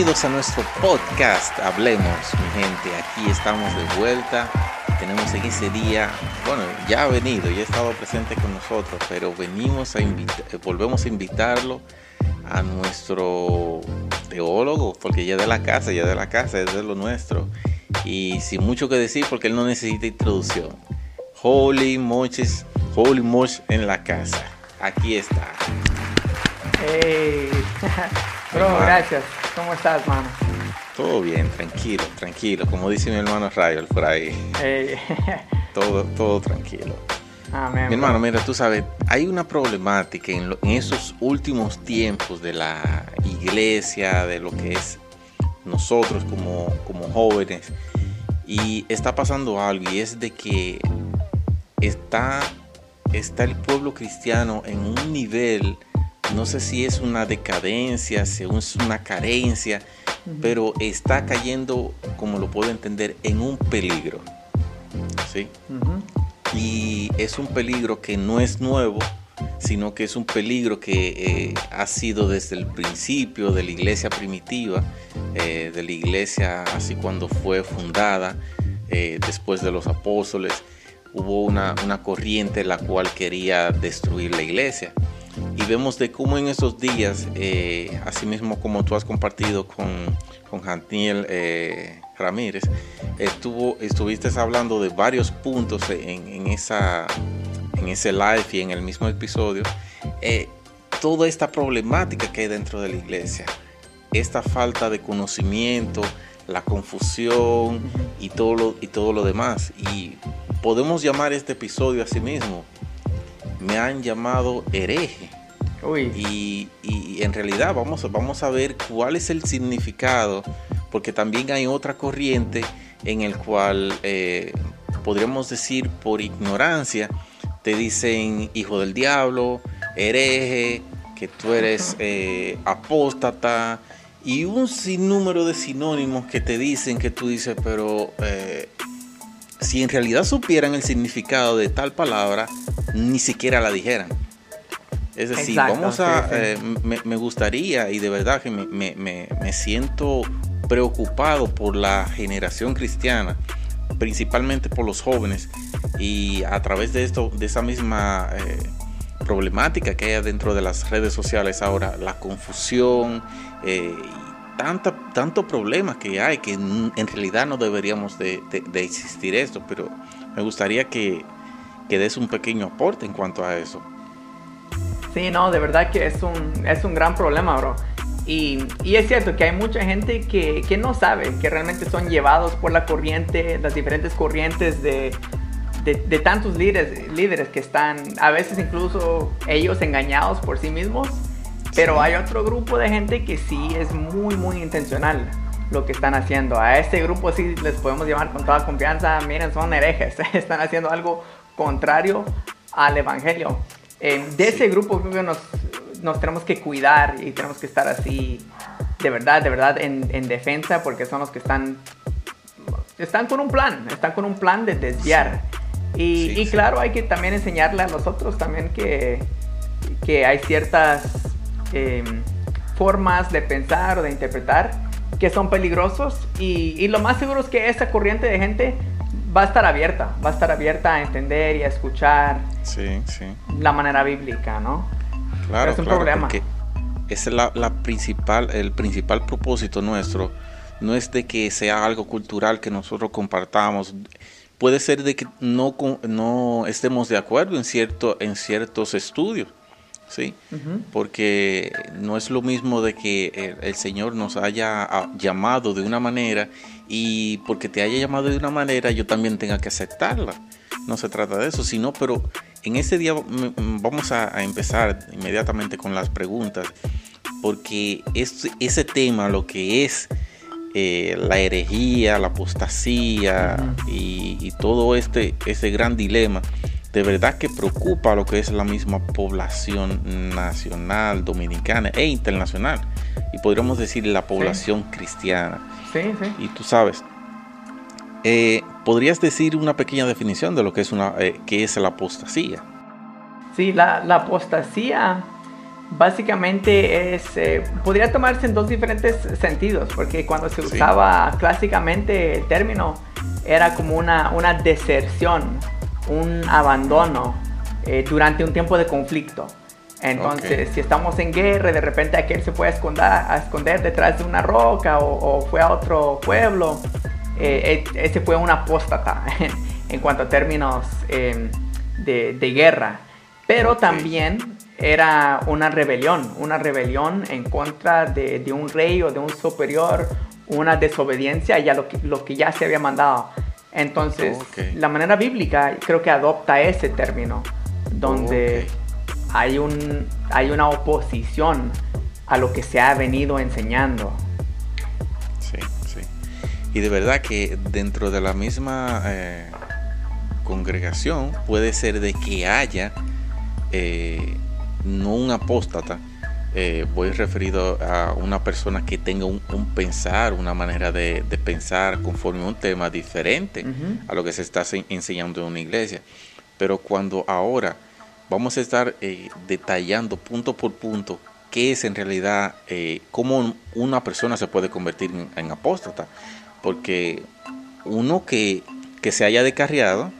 Bienvenidos a nuestro podcast Hablemos, mi gente. Aquí estamos de vuelta. Tenemos en ese día, bueno, ya ha venido, ya ha estado presente con nosotros, pero venimos a invitar, volvemos a invitarlo a nuestro teólogo, porque ya de la casa, ya de la casa, es de lo nuestro. Y sin mucho que decir, porque él no necesita introducción. Holy Moches, Holy Moch en la casa. Aquí está. Hey. Bro, gracias. ¿Cómo estás, mano? Todo bien, tranquilo, tranquilo. Como dice mi hermano Rayo por ahí. Hey. Todo, todo tranquilo. Amén. Mi hermano, mira, tú sabes, hay una problemática en, lo- en esos últimos tiempos de la iglesia, de lo que es nosotros como, como jóvenes. Y está pasando algo y es de que está, está el pueblo cristiano en un nivel, no sé si es una decadencia, si es una carencia, pero está cayendo, como lo puedo entender, en un peligro. ¿Sí? Y es un peligro que no es nuevo, sino que es un peligro que eh, ha sido desde el principio de la iglesia primitiva, eh, de la iglesia así cuando fue fundada, eh, después de los apóstoles, hubo una, una corriente la cual quería destruir la iglesia. Y vemos de cómo en esos días, eh, así mismo como tú has compartido con, con Janiel eh, Ramírez, estuvo, estuviste hablando de varios puntos en, en ese live y en el mismo episodio, eh, toda esta problemática que hay dentro de la iglesia, esta falta de conocimiento, la confusión y todo lo, y todo lo demás. Y podemos llamar este episodio a sí mismo, me han llamado hereje. Uy. Y, y en realidad vamos, a- vamos a ver cuál es el significado, porque también hay otra corriente en el cual eh, podríamos decir por ignorancia, te dicen hijo del diablo, hereje, que tú eres eh, apóstata y un sinnúmero de sinónimos que te dicen que tú dices, pero eh, si en realidad supieran el significado de tal palabra, ni siquiera la dijeran. Es decir, Exacto, vamos a, sí, sí. eh, me, me gustaría y de verdad que me, me- me- me siento preocupado por la generación cristiana, principalmente por los jóvenes y a través de esto, de esa misma eh, problemática que hay dentro de las redes sociales ahora, la confusión eh, y tanta, tanto problema que hay que en, realidad no deberíamos de, de- de existir esto, pero me gustaría que, que des un pequeño aporte en cuanto a eso. Sí, no, de verdad que es un, es un gran problema, bro. Y, y es cierto que hay mucha gente que, que no sabe, que realmente son llevados por la corriente, las diferentes corrientes de, de, de tantos líderes, líderes que están a veces incluso ellos engañados por sí mismos. Pero hay otro grupo de gente que sí es muy, muy intencional lo que están haciendo. A este grupo sí les podemos llamar con toda confianza, miren, son herejes, están haciendo algo contrario al Evangelio. Eh, de ese grupo creo que nos, nos tenemos que cuidar y tenemos que estar así, de verdad, de verdad, en, en defensa, porque son los que están, están con un plan, están con un plan de desviar. Y, Sí, y sí. claro, hay que también enseñarle a los otros también que, que hay ciertas eh, formas de pensar o de interpretar que son peligrosos y, y lo más seguro es que esa corriente de gente va a estar abierta, va a estar abierta a entender y a escuchar Sí, sí. la manera bíblica, ¿no? Claro, Es un claro, problema. porque ese es la, la principal, el principal propósito nuestro. No es de que sea algo cultural que nosotros compartamos. Puede ser de que no, no estemos de acuerdo en, cierto, en ciertos estudios. ¿Sí? Porque no es lo mismo de que el, Señor nos haya llamado de una manera y porque te haya llamado de una manera yo también tenga que aceptarla. No se trata de eso, sino, pero en ese día vamos a, empezar inmediatamente con las preguntas, porque ese tema, lo que es eh, la herejía, la apostasía y, y, todo este, ese gran dilema, de verdad que preocupa lo que es la misma población nacional, dominicana e internacional. Y podríamos decir la población cristiana. Sí, sí. Y tú sabes, eh, ¿podrías decir una pequeña definición de lo que es, una, eh, es la apostasía? Sí, la, apostasía básicamente es, eh, podría tomarse en dos diferentes sentidos, porque cuando se usaba clásicamente el término era como una, una deserción un abandono eh, durante un tiempo de conflicto. Entonces, si estamos en guerra de repente aquel se puede esconder, a esconder detrás de una roca o, fue a otro pueblo, eh, e, ese fue un apóstata en, cuanto a términos em, de, guerra. Pero también era una rebelión, una rebelión en contra de, un rey o de un superior, una desobediencia a lo que, lo que ya se había mandado. Entonces, la manera bíblica creo que adopta ese término, donde hay, un, hay una oposición a lo que se ha venido enseñando. Sí, sí. Y de verdad que dentro de la misma eh, congregación puede ser de que haya eh, no un apóstata, eh, voy referido a una persona que tenga un, pensar, una manera de, pensar conforme a un tema diferente a lo que se está enseñando en una iglesia. Pero cuando ahora vamos a estar eh, detallando punto por punto qué es en realidad, eh, cómo una persona se puede convertir en, apóstata. Porque uno que, que se haya descarriado,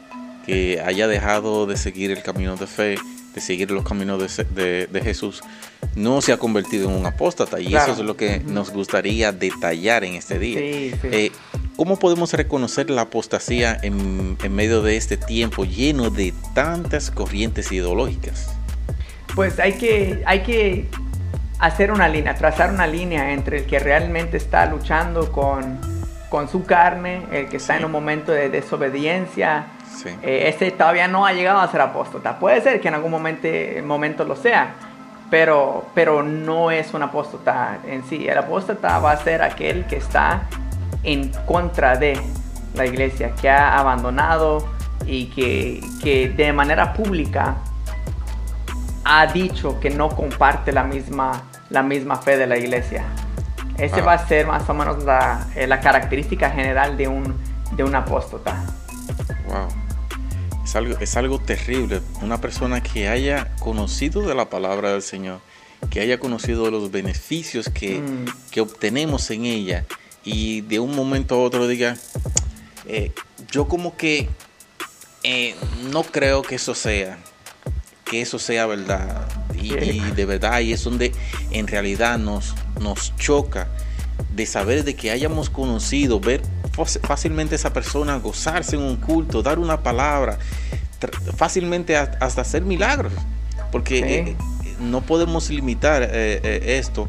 que haya dejado de seguir el camino de fe, de seguir los caminos de, de, Jesús, no se ha convertido en un apóstata. Y eso es lo que nos gustaría detallar en este día. Eh, ¿Cómo podemos reconocer la apostasía en, en, medio de este tiempo lleno de tantas corrientes ideológicas? Pues hay que, hay que hacer una línea, trazar una línea entre el que realmente está luchando con, con su carne, el que está en un momento de desobediencia, eh, ese todavía no ha llegado a ser apóstata. Puede ser que en algún momento, momento lo sea, pero, pero no es un apóstata en sí. El apóstata va a ser aquel que está en contra de la iglesia, que ha abandonado y que, que de manera pública ha dicho que no comparte la misma, la misma fe de la iglesia. Ese va a ser más o menos la, eh, la característica general de un, de un apóstata. Es algo, es algo terrible. Una persona que haya conocido de la palabra del Señor, que haya conocido los beneficios que, mm. que obtenemos en ella y de un momento a otro diga, eh, yo como que eh, no creo que eso sea, que eso sea verdad. Y, de verdad y es donde en realidad nos, nos choca de saber de que hayamos conocido, ver fácilmente esa persona gozarse en un culto, dar una palabra, fácilmente hasta hacer milagros, porque eh, no podemos limitar eh, eh, esto.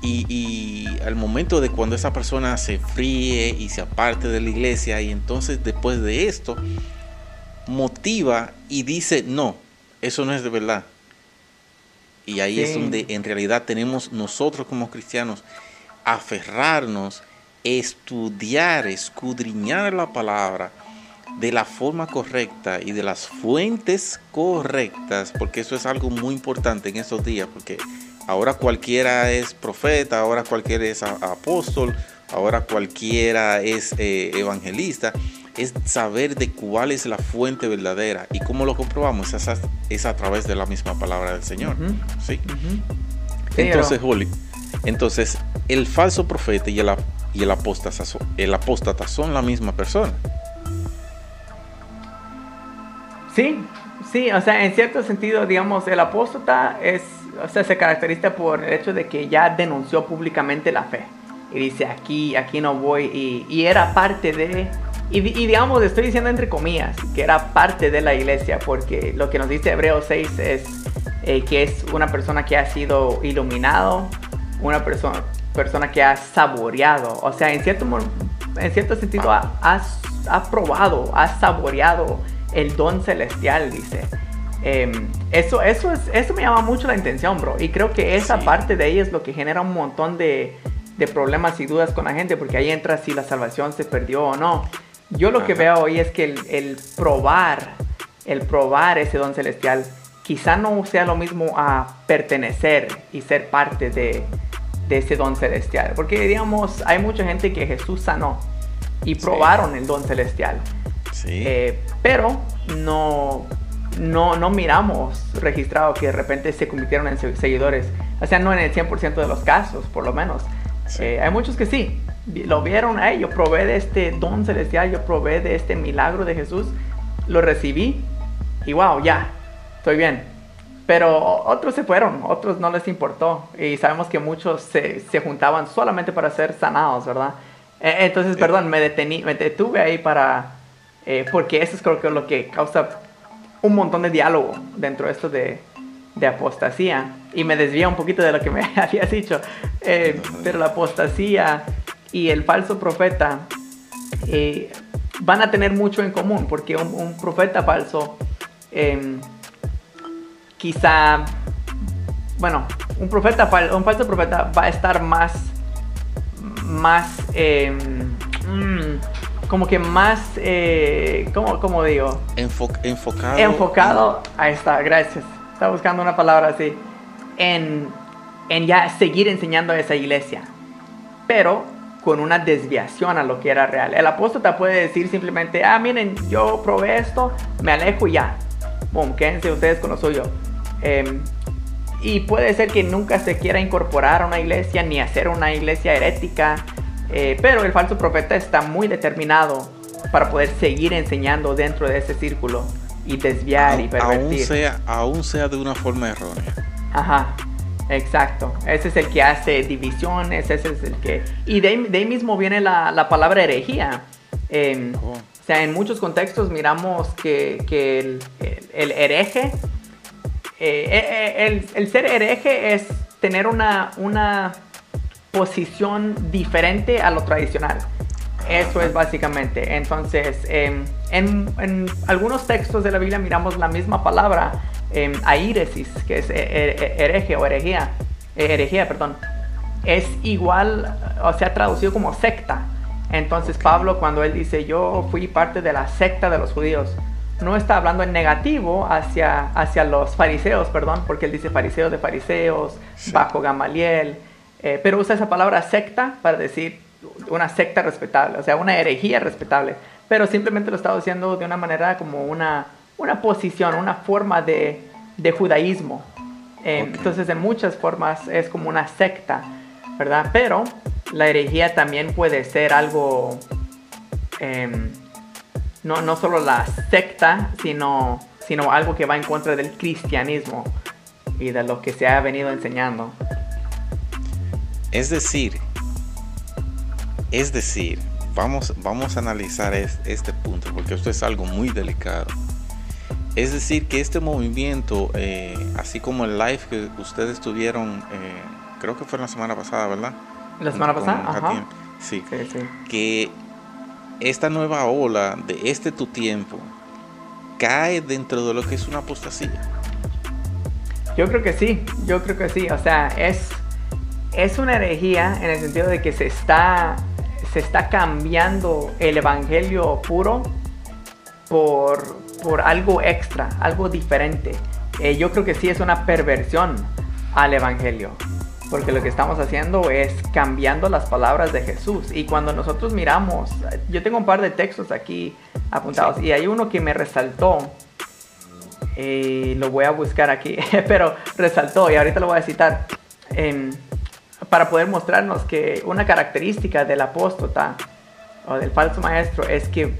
Y, al momento de cuando esa persona se fríe y se aparte de la iglesia y entonces después de esto motiva y dice no, eso no es de verdad. Y ahí es donde en realidad tenemos nosotros como cristianos aferrarnos, estudiar, escudriñar la palabra de la forma correcta y de las fuentes correctas, porque eso es algo muy importante en estos días, porque ahora cualquiera es profeta, ahora cualquiera es apóstol, ahora cualquiera es eh, evangelista, es saber de cuál es la fuente verdadera y cómo lo comprobamos, es a, es a través de la misma palabra del Señor. ¿sí? Entonces, Holly, entonces el falso profeta y el, y el, apóstata, el apóstata son la misma persona. Sí, sí, o sea, en cierto sentido, digamos, el apóstata es, o sea, se caracteriza por el hecho de que ya denunció públicamente la fe. Y dice, aquí, aquí no voy. Y, era parte de, y, digamos, estoy diciendo entre comillas, que era parte de la iglesia, porque lo que nos dice Hebreo 6 es, eh, que es una persona que ha sido iluminado, una persona, persona que ha saboreado. O sea, en cierto, en cierto sentido ha, ha, probado, ha saboreado el don celestial, dice. Em, eso, eso, es, eso me llama mucho la atención, bro. Y creo que esa parte de ella es lo que genera un montón de, de, problemas y dudas con la gente, porque ahí entra si la salvación se perdió o no. Yo lo que veo hoy es que el, el, probar, el probar ese don celestial, quizá no sea lo mismo a pertenecer y ser parte de, de ese don celestial. Porque digamos, hay mucha gente que Jesús sanó y probaron el don celestial. Sí. Eh, pero no, no, no miramos registrado que de repente se convirtieron en seguidores. O sea, no en el 100% de los casos, por lo menos. Eh, hay muchos que sí. Lo vieron, ahí yo probé de este don celestial, yo probé de este milagro de Jesús, lo recibí y wow, ya, estoy bien. Pero otros se fueron, otros no les importó. Y sabemos que muchos se, se juntaban solamente para ser sanados, ¿verdad? Eh, entonces, perdón, me, detení, me detuve ahí para... Eh, porque eso es creo que lo que causa un montón de diálogo dentro de esto de, de apostasía. Y me desvía un poquito de lo que me habías dicho. Eh, pero la apostasía y el falso profeta van a tener mucho en común. Porque un, profeta falso em, quizá... Bueno, un, profeta, un falso profeta va a estar más más, em, mm, como que más, eh, ¿cómo, digo? enfocado. Enfocado, ahí está, gracias. Estaba buscando una palabra así. En, en ya seguir enseñando a esa iglesia. Pero con una desviación a lo que era real. El apóstol te puede decir simplemente, ah, miren, yo probé esto, me alejo y ya. Boom, quédense ustedes con lo suyo. Eh, y puede ser que nunca se quiera incorporar a una iglesia ni hacer una iglesia herética, eh, pero el falso profeta está muy determinado para poder seguir enseñando dentro de ese círculo y desviar y pervertir. Aún sea, aún sea de una forma errónea. Ajá, exacto. Ese es el que hace divisiones, ese es el que... Y de ahí, mismo viene la, la palabra herejía. Em, oh. O sea, en muchos contextos miramos que, que el, el hereje eh, eh, el, ser hereje es tener una, una posición diferente a lo tradicional. Eso es básicamente. Entonces, em, en, algunos textos de la Biblia miramos la misma palabra, eh, airesis, que es hereje o herejía, herejía, perdón. Es igual, o sea, traducido como secta. Entonces Pablo cuando él dice, yo fui parte de la secta de los judíos, no está hablando en negativo hacia, hacia los fariseos, perdón, porque él dice fariseos de fariseos, bajo Gamaliel, eh, pero usa esa palabra secta para decir una secta respetable, o sea, una herejía respetable, pero simplemente lo está diciendo de una manera como una, una posición, una forma de, de judaísmo. Eh, entonces, en muchas formas es como una secta, ¿verdad? Pero la herejía también puede ser algo... Em, no, no solo la secta, sino, sino algo que va en contra del cristianismo y de lo que se ha venido enseñando. Es decir, es decir, vamos, vamos a analizar este punto porque esto es algo muy delicado. Es decir, que este movimiento, eh, así como el live que ustedes tuvieron, eh, creo que fue la semana pasada, ¿verdad? La semana pasada, Ajá. Sí, sí, sí. Que esta nueva ola de este tu tiempo cae dentro de lo que es una apostasía? Yo creo que sí, yo creo que sí. O sea, es, es una herejía en el sentido de que se está, se está cambiando el evangelio puro por, por algo extra, algo diferente. Eh, yo creo que sí es una perversión al evangelio porque lo que estamos haciendo es cambiando las palabras de Jesús. Y cuando nosotros miramos, yo tengo un par de textos aquí apuntados y hay uno que me resaltó, y lo voy a buscar aquí, pero resaltó y ahorita lo voy a citar, em, para poder mostrarnos que una característica del apóstata o del falso maestro es que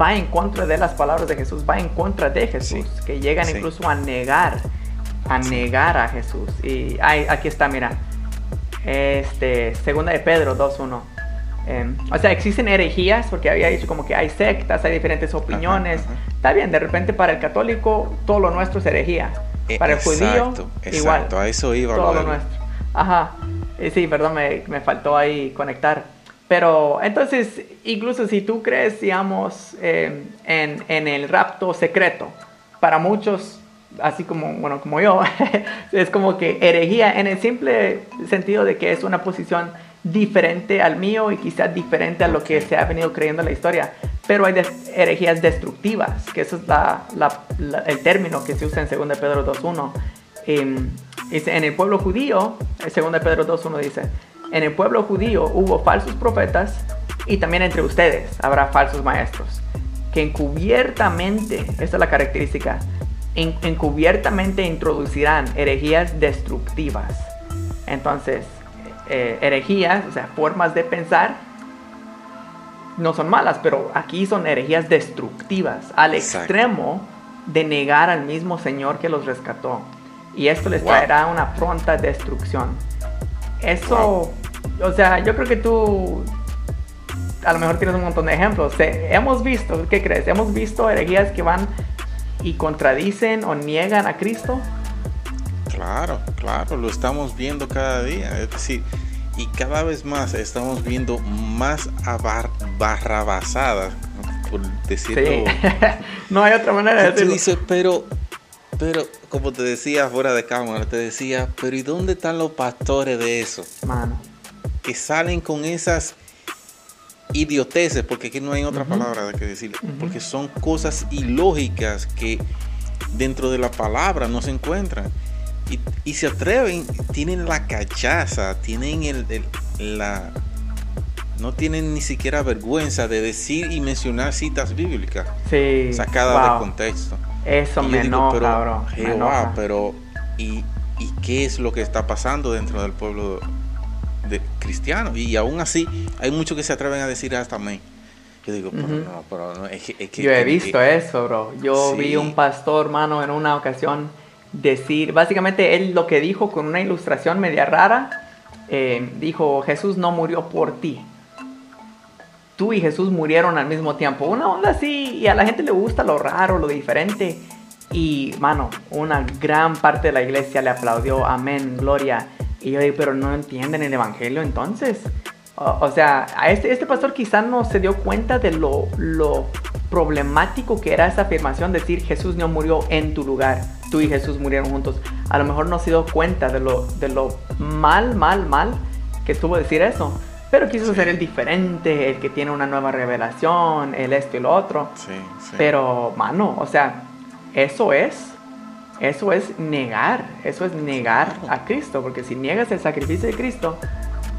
va en contra de las palabras de Jesús, va en contra de Jesús, que llegan incluso a negar a negar a Jesús. Y aquí está, mira. Este, segunda de Pedro 2.1. Em, o sea, existen herejías, porque había dicho como que hay sectas, hay diferentes opiniones. Está bien, de repente para el católico todo lo nuestro es herejía. Eh, Para el judío, exacto, igual. a eso iba todo lo lo nuestro. Ajá. Eh, Sí, perdón, me, me faltó ahí conectar. Pero entonces, incluso si tú crees, digamos, eh, en, en el rapto secreto, para muchos, así como, bueno, como yo, es como que herejía en el simple sentido de que es una posición diferente al mío y quizás diferente a lo que se ha venido creyendo en la historia. Pero hay herejías destructivas, que eso es la- el término que se usa en 2 Pedro 2.1. Em, dice, en el pueblo judío, en 2 Pedro 2.1 dice, en el pueblo judío hubo falsos profetas y también entre ustedes habrá falsos maestros, que encubiertamente, esta es la característica, encubiertamente introducirán herejías destructivas. Entonces, eh, herejías, o sea, formas de pensar, no son malas, pero aquí son herejías destructivas, al Exacto. extremo de negar al mismo Señor que los rescató. Y esto les Wow. traerá una pronta destrucción. Eso, o sea, yo creo que tú a lo mejor tienes un montón de ejemplos. Hemos visto, ¿qué crees? Hemos visto herejías que van y contradicen o niegan a Cristo. Claro, claro, lo estamos viendo cada día. Es decir, y cada vez más estamos viendo más abar- barrabasadas, por decirlo. Sí. no hay otra manera de decirlo. dices, pero, pero, como te decía fuera de cámara, te decía, pero ¿y dónde están los pastores de eso? Mano. Que salen con esas idioteces, porque aquí no hay otra palabra que decir, porque son cosas ilógicas que dentro de la palabra no se encuentran. Y, y se atreven, tienen la cachaza, tienen el, el- la... No tienen ni siquiera vergüenza de decir y mencionar citas bíblicas Sí. sacadas wow. de contexto. Eso Y me digo, enoja, pero, bro. Me Jehová, enoja. pero ¿y, ¿y qué es lo que está pasando dentro del pueblo de cristiano? Y aún así hay muchos que se atreven a decir hasta amén. Yo digo, pero Ujú. no, pero no, es que, es que- Yo he que- visto eso, bro. Yo Sí. vi un pastor, hermano, en una ocasión decir, básicamente él lo que dijo con una ilustración media rara, eh, dijo, Jesús no murió por ti. Tú y Jesús murieron al mismo tiempo. Una onda así, y a la gente le gusta lo raro, lo diferente. Y, mano, una gran parte de la iglesia le aplaudió, amén, gloria. Y yo digo, pero no entienden el evangelio entonces. O, o sea, a este, este pastor quizás no se dio cuenta de lo, lo problemático que era esa afirmación, decir Jesús no murió en tu lugar, tú y Jesús murieron juntos. A lo mejor no se dio cuenta de lo, de lo mal, mal, mal que estuvo decir eso. Pero quiso ser el diferente, el que tiene una nueva revelación, el esto y lo otro. Sí, sí. Pero, mano, o sea, eso es, eso es negar, eso es negar a Cristo, porque si niegas el sacrificio de Cristo,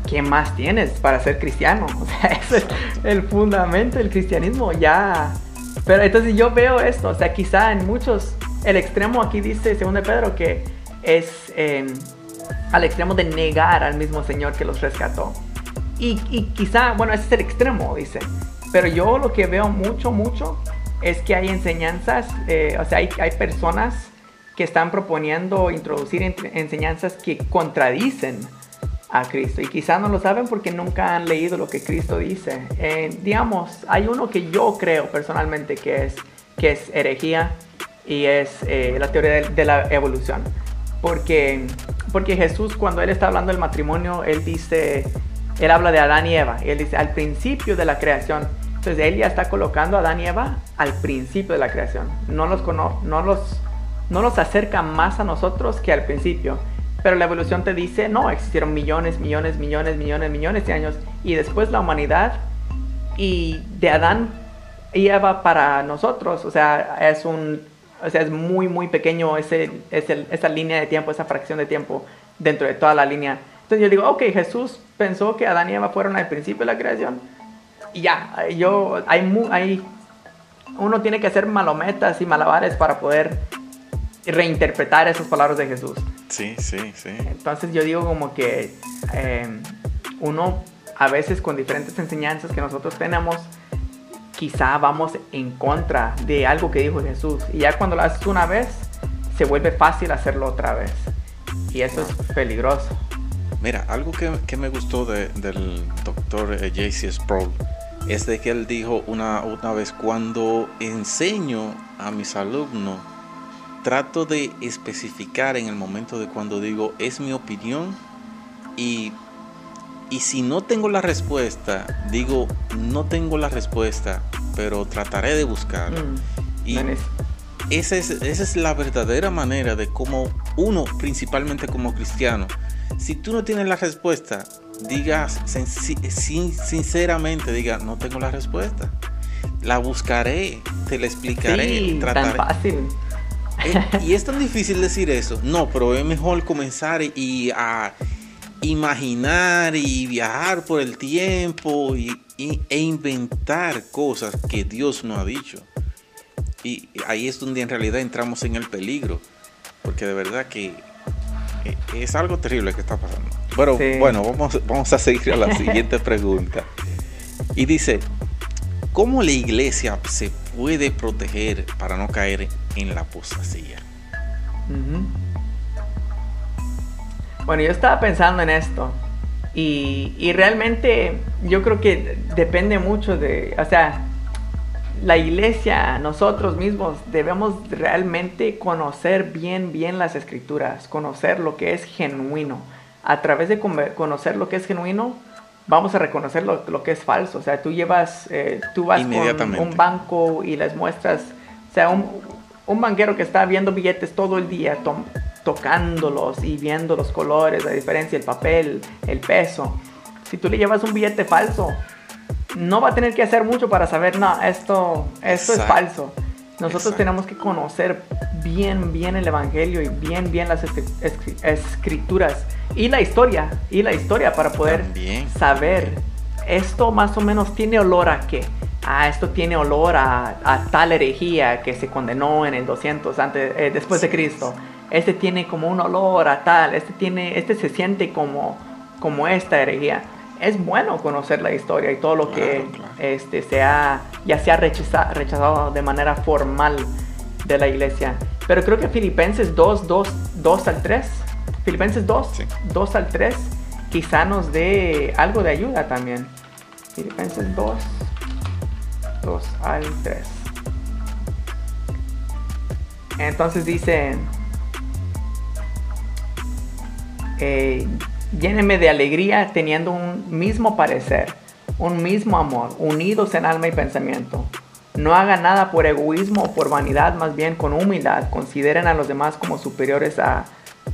¿qué más tienes para ser cristiano? O sea, ese es el fundamento del cristianismo, ya. Pero entonces yo veo esto, o sea, quizá en muchos, el extremo aquí dice, según Pedro, que es eh, al extremo de negar al mismo Señor que los rescató. Y, y quizá, bueno, ese es el extremo, dice. Pero yo lo que veo mucho, mucho es que hay enseñanzas, eh, o sea, hay, hay personas que están proponiendo introducir enseñanzas que contradicen a Cristo. Y quizá no lo saben porque nunca han leído lo que Cristo dice. Eh, digamos, hay uno que yo creo personalmente que es, que es herejía y es eh, la teoría de, la evolución. Porque, porque Jesús cuando él está hablando del matrimonio, él dice, él habla de Adán y Eva. Él dice, al principio de la creación. Entonces él ya está colocando a Adán y Eva al principio de la creación. No los, no los, no los acerca más a nosotros que al principio. Pero la evolución te dice, no, existieron millones, millones, millones, millones, millones de años. Y después la humanidad y de Adán y Eva para nosotros, o sea, es un, o sea, es muy, muy pequeño ese, ese- esa línea de tiempo, esa fracción de tiempo dentro de toda la línea. Entonces yo digo, ok, Jesús pensó que Adán y Eva fueron al principio de la creación. Y ya, yo, hay, hay, uno tiene que hacer malometas y malabares para poder reinterpretar esas palabras de Jesús. Sí, sí, sí. Entonces yo digo como que eh, uno a veces con diferentes enseñanzas que nosotros tenemos, quizá vamos en contra de algo que dijo Jesús. Y ya cuando lo haces una vez, se vuelve fácil hacerlo otra vez. Y eso es peligroso. Mira, algo que, que me gustó de- del doctor eh, J.C. Sproul es de que él dijo una, una vez, cuando enseño a mis alumnos trato de especificar en el momento de cuando digo es mi opinión y, y si no tengo la respuesta, digo no tengo la respuesta, pero trataré de buscarla. Mm, y esa es, esa es la verdadera manera de cómo uno, principalmente como cristiano, si tú no tienes la respuesta, digas sinceramente, diga, no tengo la respuesta. La buscaré, te la explicaré, sí, Tan fácil. Eh, y es tan difícil decir eso. No, pero es mejor comenzar y a imaginar y viajar por el tiempo y, e inventar cosas que Dios no ha dicho. Y ahí es donde en realidad entramos en el peligro. Porque de verdad que eh, es algo terrible que está pasando. Pero bueno, vamos, vamos a seguir a la siguiente pregunta. Y dice, ¿cómo la iglesia se puede proteger para no caer en la apostasía? Bueno, yo estaba pensando en esto. Y, y, realmente yo creo que depende mucho de, o sea, la iglesia, nosotros mismos debemos realmente conocer bien, bien las escrituras, conocer lo que es genuino. A través de conocer lo que es genuino, vamos a reconocer lo, que es falso. O sea, tú llevas, eh, tú vas con un banco y les muestras, o sea, un, un banquero que está viendo billetes todo el día, tocándolos y viendo los colores, la diferencia, el papel, el peso. Si tú le llevas un billete falso, no va a tener que hacer mucho para saber, no, esto, esto es falso. Nosotros tenemos que conocer bien, bien el Evangelio y bien, bien las escrituras y la historia, y la historia para poder saber, esto más o menos tiene olor a qué. Ah, esto tiene olor a, tal herejía que se condenó en el 200 antes, eh, después de Cristo. Este tiene como un olor a tal, este, tiene, este se siente como, como esta herejía es bueno conocer la historia y todo lo que Este, se ha, ya se ha rechazado, rechazado de manera formal de la iglesia. Pero creo que Filipenses 2, 2, 2 al 3, Filipenses 2, 2 al 3, quizá nos dé algo de ayuda también. Filipenses 2, 2 al 3. Entonces dice, eh, Lléneme de alegría teniendo un mismo parecer, un mismo amor, unidos en alma y pensamiento. No hagan nada por egoísmo o por vanidad, más bien con humildad. Consideren a los demás como superiores a,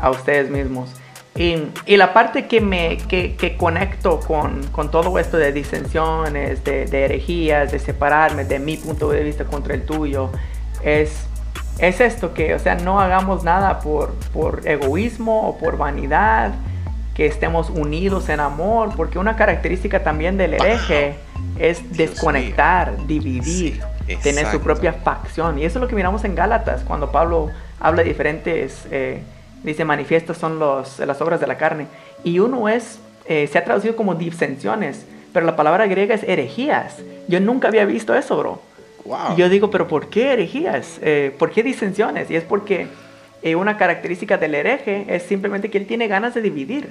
ustedes mismos. Y, la parte que me que, conecto con, todo esto de disensiones, de, herejías, de separarme de mi punto de vista contra el tuyo, es, es esto que, o sea, no hagamos nada por, por egoísmo o por vanidad, que estemos unidos en amor, porque una característica también del hereje es desconectar, dividir, tener su propia facción. Y eso es lo que miramos en Gálatas, cuando Pablo habla de diferentes, eh, dice, manifiestos son los, las obras de la carne. Y uno es, eh, se ha traducido como disensiones, pero la palabra griega es herejías. Yo nunca había visto eso, bro. Y yo digo, pero ¿por qué herejías? Eh, ¿Por qué disensiones? Y es porque una característica del hereje es simplemente que él tiene ganas de dividir.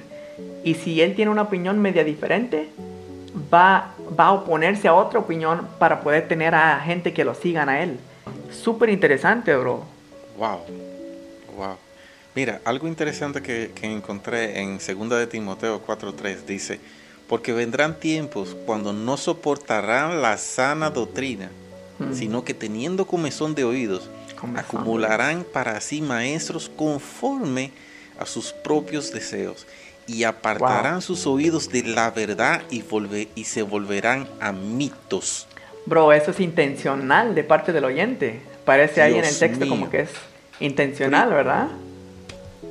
Y si él tiene una opinión media diferente, va, va a oponerse a otra opinión para poder tener a gente que lo sigan a él. Súper interesante, bro. Wow. Wow. Mira, algo interesante que, encontré en 2 de Timoteo 4.3 dice, porque vendrán tiempos cuando no soportarán la sana doctrina, mm. sino que teniendo comezón de oídos, acumularán para sí maestros conforme a sus propios deseos y apartarán sus oídos de la verdad y, y se volverán a mitos. Bro, eso es intencional de parte del oyente. Parece ahí en el texto como que es intencional, ¿verdad?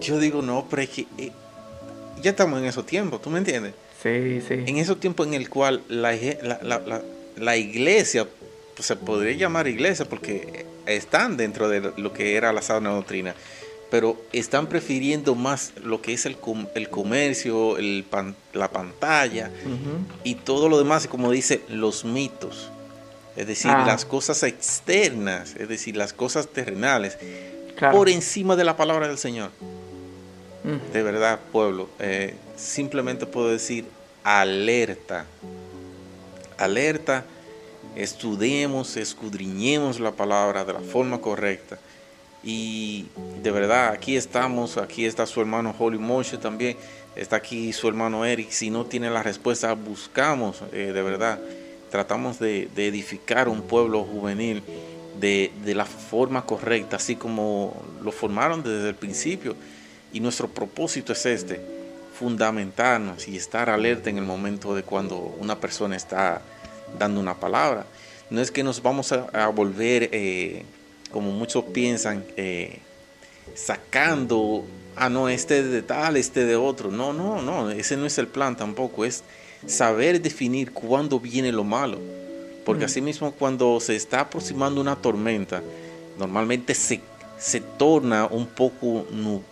Yo digo, no, pero es que eh, ya estamos en esos tiempos, ¿tú me entiendes? Sí, sí. En esos tiempos en el cual la, la, la iglesia, pues se podría llamar iglesia porque están dentro de lo que era la sana doctrina, pero están prefiriendo más lo que es el, el comercio, el la pantalla y todo lo demás, como dice, los mitos. Es decir, ah. las cosas externas, es decir, las cosas terrenales, por encima de la palabra del Señor. De verdad, pueblo, eh, simplemente puedo decir alerta. Alerta estudiemos, escudriñemos la palabra de la forma correcta Y de verdad, aquí estamos, aquí está su hermano Holly Moshe también, está aquí su hermano Eric. Si no tiene la respuesta, buscamos, eh, de verdad, tratamos de, edificar un pueblo juvenil de, de, la forma correcta, así como lo formaron desde el principio. Y nuestro propósito es este, fundamentarnos y estar alerta en el momento de cuando una persona está dando una palabra. No es que nos vamos a, volver, eh, como muchos piensan, eh, sacando, ah, no, este de tal, este de otro. No, no, no, ese no es el plan tampoco. Es saber definir cuándo viene lo malo. Porque así mismo cuando se está aproximando una tormenta, normalmente se, se torna un poco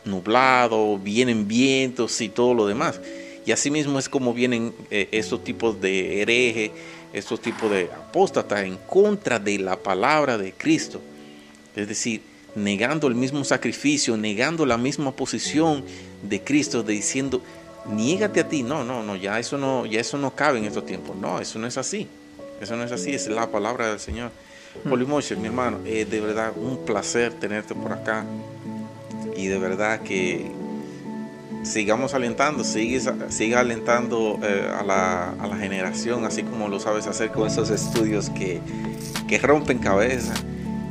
nublado, vienen vientos y todo lo demás. Y así mismo es como vienen eh, esos tipos de herejes, estos tipos de apóstatas en contra de la palabra de Cristo. Es decir, negando el mismo sacrificio, negando la misma posición de Cristo, diciendo, niégate a ti. No, no, no, ya eso no, ya eso no cabe en estos tiempos. No, eso no es así. Eso no es así, es la palabra del Señor. Polimoche, mi hermano, es de verdad un placer tenerte por acá. Y de verdad que sigamos alentando, sigue, siga alentando eh, a, la, a, la, generación, así como lo sabes hacer con esos estudios que, que rompen cabeza.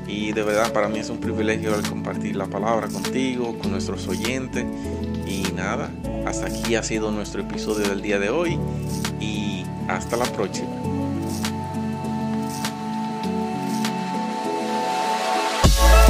Y de verdad para mí es un privilegio el compartir la palabra contigo, con nuestros oyentes. Y nada, hasta aquí ha sido nuestro episodio del día de hoy y hasta la próxima.